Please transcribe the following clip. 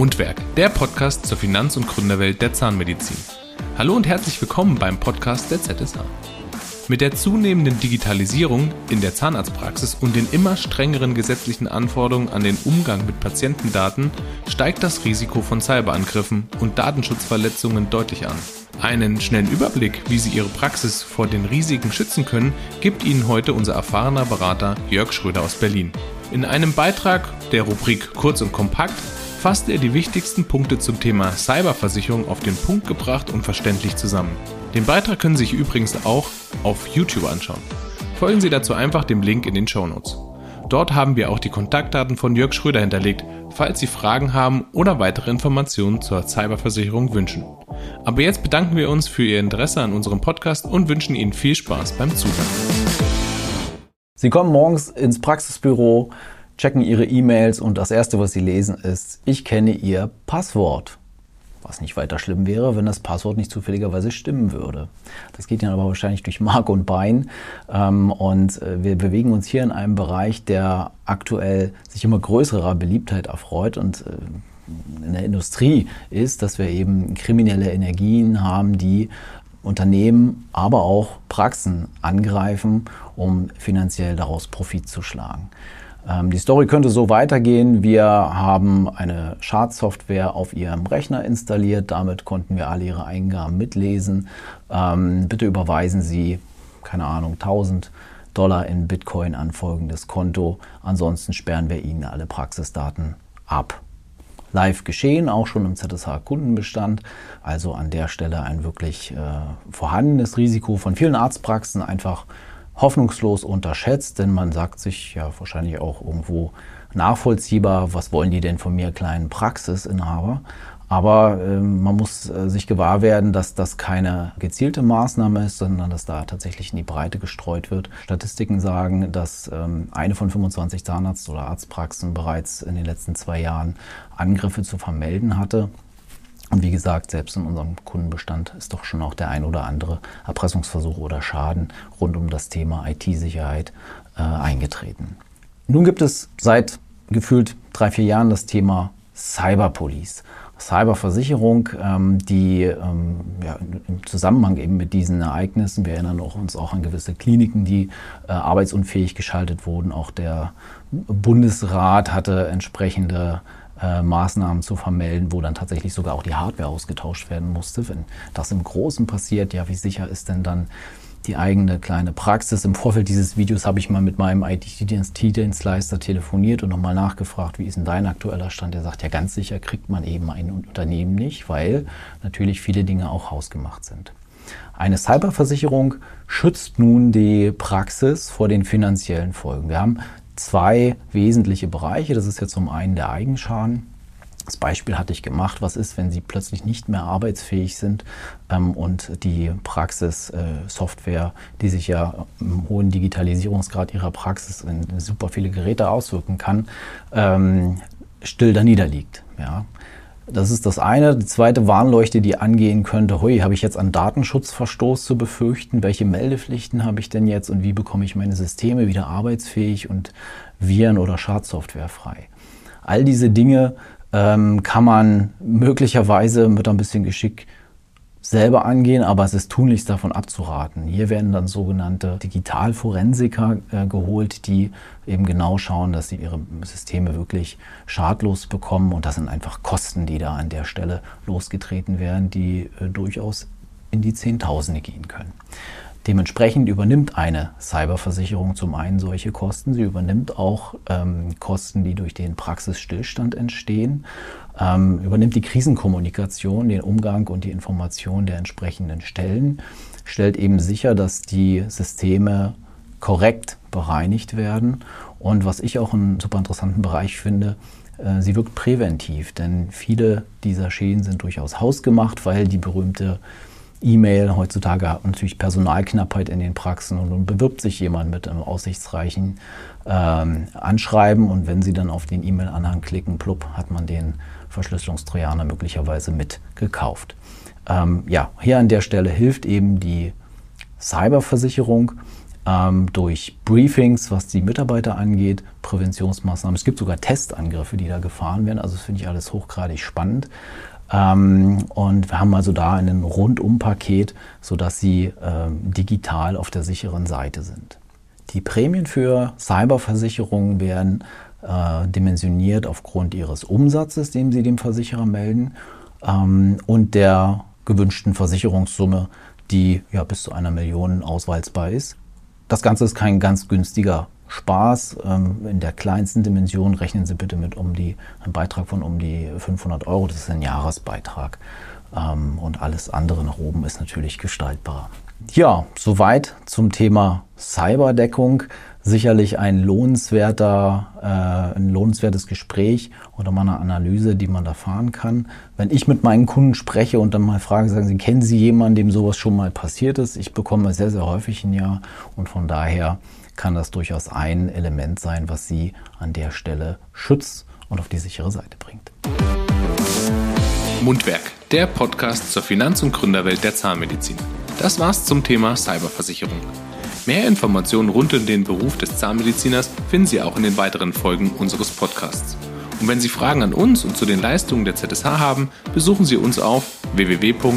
Mundwerk, der Podcast zur Finanz- und Gründerwelt der Zahnmedizin. Hallo und herzlich willkommen beim Podcast der ZSA. Mit der zunehmenden Digitalisierung in der Zahnarztpraxis und den immer strengeren gesetzlichen Anforderungen an den Umgang mit Patientendaten steigt das Risiko von Cyberangriffen und Datenschutzverletzungen deutlich an. Einen schnellen Überblick, wie Sie Ihre Praxis vor den Risiken schützen können, gibt Ihnen heute unser erfahrener Berater Jörg Schröder aus Berlin. In einem Beitrag der Rubrik Kurz und Kompakt fasst er die wichtigsten Punkte zum Thema Cyberversicherung auf den Punkt gebracht und verständlich zusammen. Den Beitrag können Sie sich übrigens auch auf YouTube anschauen. Folgen Sie dazu einfach dem Link in den Show Notes. Dort haben wir auch die Kontaktdaten von Jörg Schröder hinterlegt, falls Sie Fragen haben oder weitere Informationen zur Cyberversicherung wünschen. Aber jetzt bedanken wir uns für Ihr Interesse an unserem Podcast und wünschen Ihnen viel Spaß beim Zuhören. Sie kommen morgens ins Praxisbüro, checken Ihre E-Mails und das Erste, was Sie lesen, ist, ich kenne Ihr Passwort. Was nicht weiter schlimm wäre, wenn das Passwort nicht zufälligerweise stimmen würde. Das geht dann aber wahrscheinlich durch Mark und Bein. Ähm, und äh, wir bewegen uns hier in einem Bereich, der aktuell sich immer größerer Beliebtheit erfreut und äh, in der Industrie ist, dass wir eben kriminelle Energien haben, die Unternehmen, aber auch Praxen angreifen, um finanziell daraus Profit zu schlagen. Ähm, die Story könnte so weitergehen. Wir haben eine Schadsoftware auf Ihrem Rechner installiert. Damit konnten wir alle Ihre Eingaben mitlesen. Ähm, bitte überweisen Sie, keine Ahnung, 1000 Dollar in Bitcoin an folgendes Konto. Ansonsten sperren wir Ihnen alle Praxisdaten ab. Live geschehen, auch schon im ZSH-Kundenbestand. Also an der Stelle ein wirklich äh, vorhandenes Risiko von vielen Arztpraxen einfach hoffnungslos unterschätzt, denn man sagt sich ja wahrscheinlich auch irgendwo nachvollziehbar, was wollen die denn von mir kleinen Praxisinhaber? Aber äh, man muss äh, sich gewahr werden, dass das keine gezielte Maßnahme ist, sondern dass da tatsächlich in die Breite gestreut wird. Statistiken sagen, dass ähm, eine von 25 Zahnarzt- oder Arztpraxen bereits in den letzten zwei Jahren Angriffe zu vermelden hatte. Und wie gesagt, selbst in unserem Kundenbestand ist doch schon auch der ein oder andere Erpressungsversuch oder Schaden rund um das Thema IT-Sicherheit äh, eingetreten. Nun gibt es seit gefühlt drei, vier Jahren das Thema Cyberpolice. Cyberversicherung, ähm, die ähm, ja, im Zusammenhang eben mit diesen Ereignissen, wir erinnern auch, uns auch an gewisse Kliniken, die äh, arbeitsunfähig geschaltet wurden. Auch der Bundesrat hatte entsprechende äh, Maßnahmen zu vermelden, wo dann tatsächlich sogar auch die Hardware ausgetauscht werden musste. Wenn das im Großen passiert, ja, wie sicher ist denn dann die eigene kleine Praxis? Im Vorfeld dieses Videos habe ich mal mit meinem IT-Dienstleister telefoniert und nochmal nachgefragt, wie ist denn dein aktueller Stand? Der sagt, ja, ganz sicher kriegt man eben ein Unternehmen nicht, weil natürlich viele Dinge auch hausgemacht sind. Eine Cyberversicherung schützt nun die Praxis vor den finanziellen Folgen. Wir haben zwei wesentliche Bereiche. Das ist jetzt zum einen der Eigenschaden. Das Beispiel hatte ich gemacht. Was ist, wenn Sie plötzlich nicht mehr arbeitsfähig sind ähm, und die Praxissoftware, äh, die sich ja im hohen Digitalisierungsgrad Ihrer Praxis in super viele Geräte auswirken kann, ähm, still da niederliegt. Ja. Das ist das eine. Die zweite Warnleuchte, die angehen könnte, hui, habe ich jetzt einen Datenschutzverstoß zu befürchten? Welche Meldepflichten habe ich denn jetzt und wie bekomme ich meine Systeme wieder arbeitsfähig und Viren- oder Schadsoftware frei? All diese Dinge ähm, kann man möglicherweise mit ein bisschen Geschick selber angehen, aber es ist tunlichst davon abzuraten. Hier werden dann sogenannte Digitalforensiker äh, geholt, die eben genau schauen, dass sie ihre Systeme wirklich schadlos bekommen. Und das sind einfach Kosten, die da an der Stelle losgetreten werden, die äh, durchaus in die Zehntausende gehen können. Dementsprechend übernimmt eine Cyberversicherung zum einen solche Kosten. Sie übernimmt auch ähm, Kosten, die durch den Praxisstillstand entstehen, ähm, übernimmt die Krisenkommunikation, den Umgang und die Information der entsprechenden Stellen, stellt eben sicher, dass die Systeme korrekt bereinigt werden. Und was ich auch einen super interessanten Bereich finde, äh, sie wirkt präventiv, denn viele dieser Schäden sind durchaus hausgemacht, weil die berühmte E-Mail. Heutzutage hat natürlich Personalknappheit in den Praxen und nun bewirbt sich jemand mit einem aussichtsreichen ähm, Anschreiben und wenn Sie dann auf den E-Mail-Anhang klicken, plupp, hat man den Verschlüsselungstrojaner möglicherweise mit gekauft. Ähm, ja, hier an der Stelle hilft eben die Cyberversicherung. ähm, durch Briefings, was die Mitarbeiter angeht, Präventionsmaßnahmen. Es gibt sogar Testangriffe, die da gefahren werden. Also das finde ich alles hochgradig spannend. Ähm, und wir haben also da ein Rundum-Paket, sodass Sie ähm, digital auf der sicheren Seite sind. Die Prämien für Cyberversicherungen werden äh, dimensioniert aufgrund ihres Umsatzes, den Sie dem Versicherer melden, ähm, und der gewünschten Versicherungssumme, die ja bis zu einer Million ausweisbar ist. Das Ganze ist kein ganz günstiger Spaß. Ähm, in der kleinsten Dimension rechnen Sie bitte mit um die, einem Beitrag von um die 500 Euro. Das ist ein Jahresbeitrag. Ähm, und alles andere nach oben ist natürlich gestaltbar. Ja, soweit zum Thema Cyberdeckung. Sicherlich ein lohnenswerter, äh, ein lohnenswertes Gespräch oder mal eine Analyse, die man da fahren kann. Wenn ich mit meinen Kunden spreche und dann mal frage, sagen sie, kennen Sie jemanden, dem sowas schon mal passiert ist? Ich bekomme sehr, sehr häufig ein Ja und von daher kann das durchaus ein Element sein, was Sie an der Stelle schützt und auf die sichere Seite bringt. Mundwerk, der Podcast zur Finanz- und Gründerwelt der Zahnmedizin. Das war's zum Thema Cyberversicherung. Mehr Informationen rund um den Beruf des Zahnmediziners finden Sie auch in den weiteren Folgen unseres Podcasts. Und wenn Sie Fragen an uns und zu den Leistungen der ZSH haben, besuchen Sie uns auf www.zsh.de.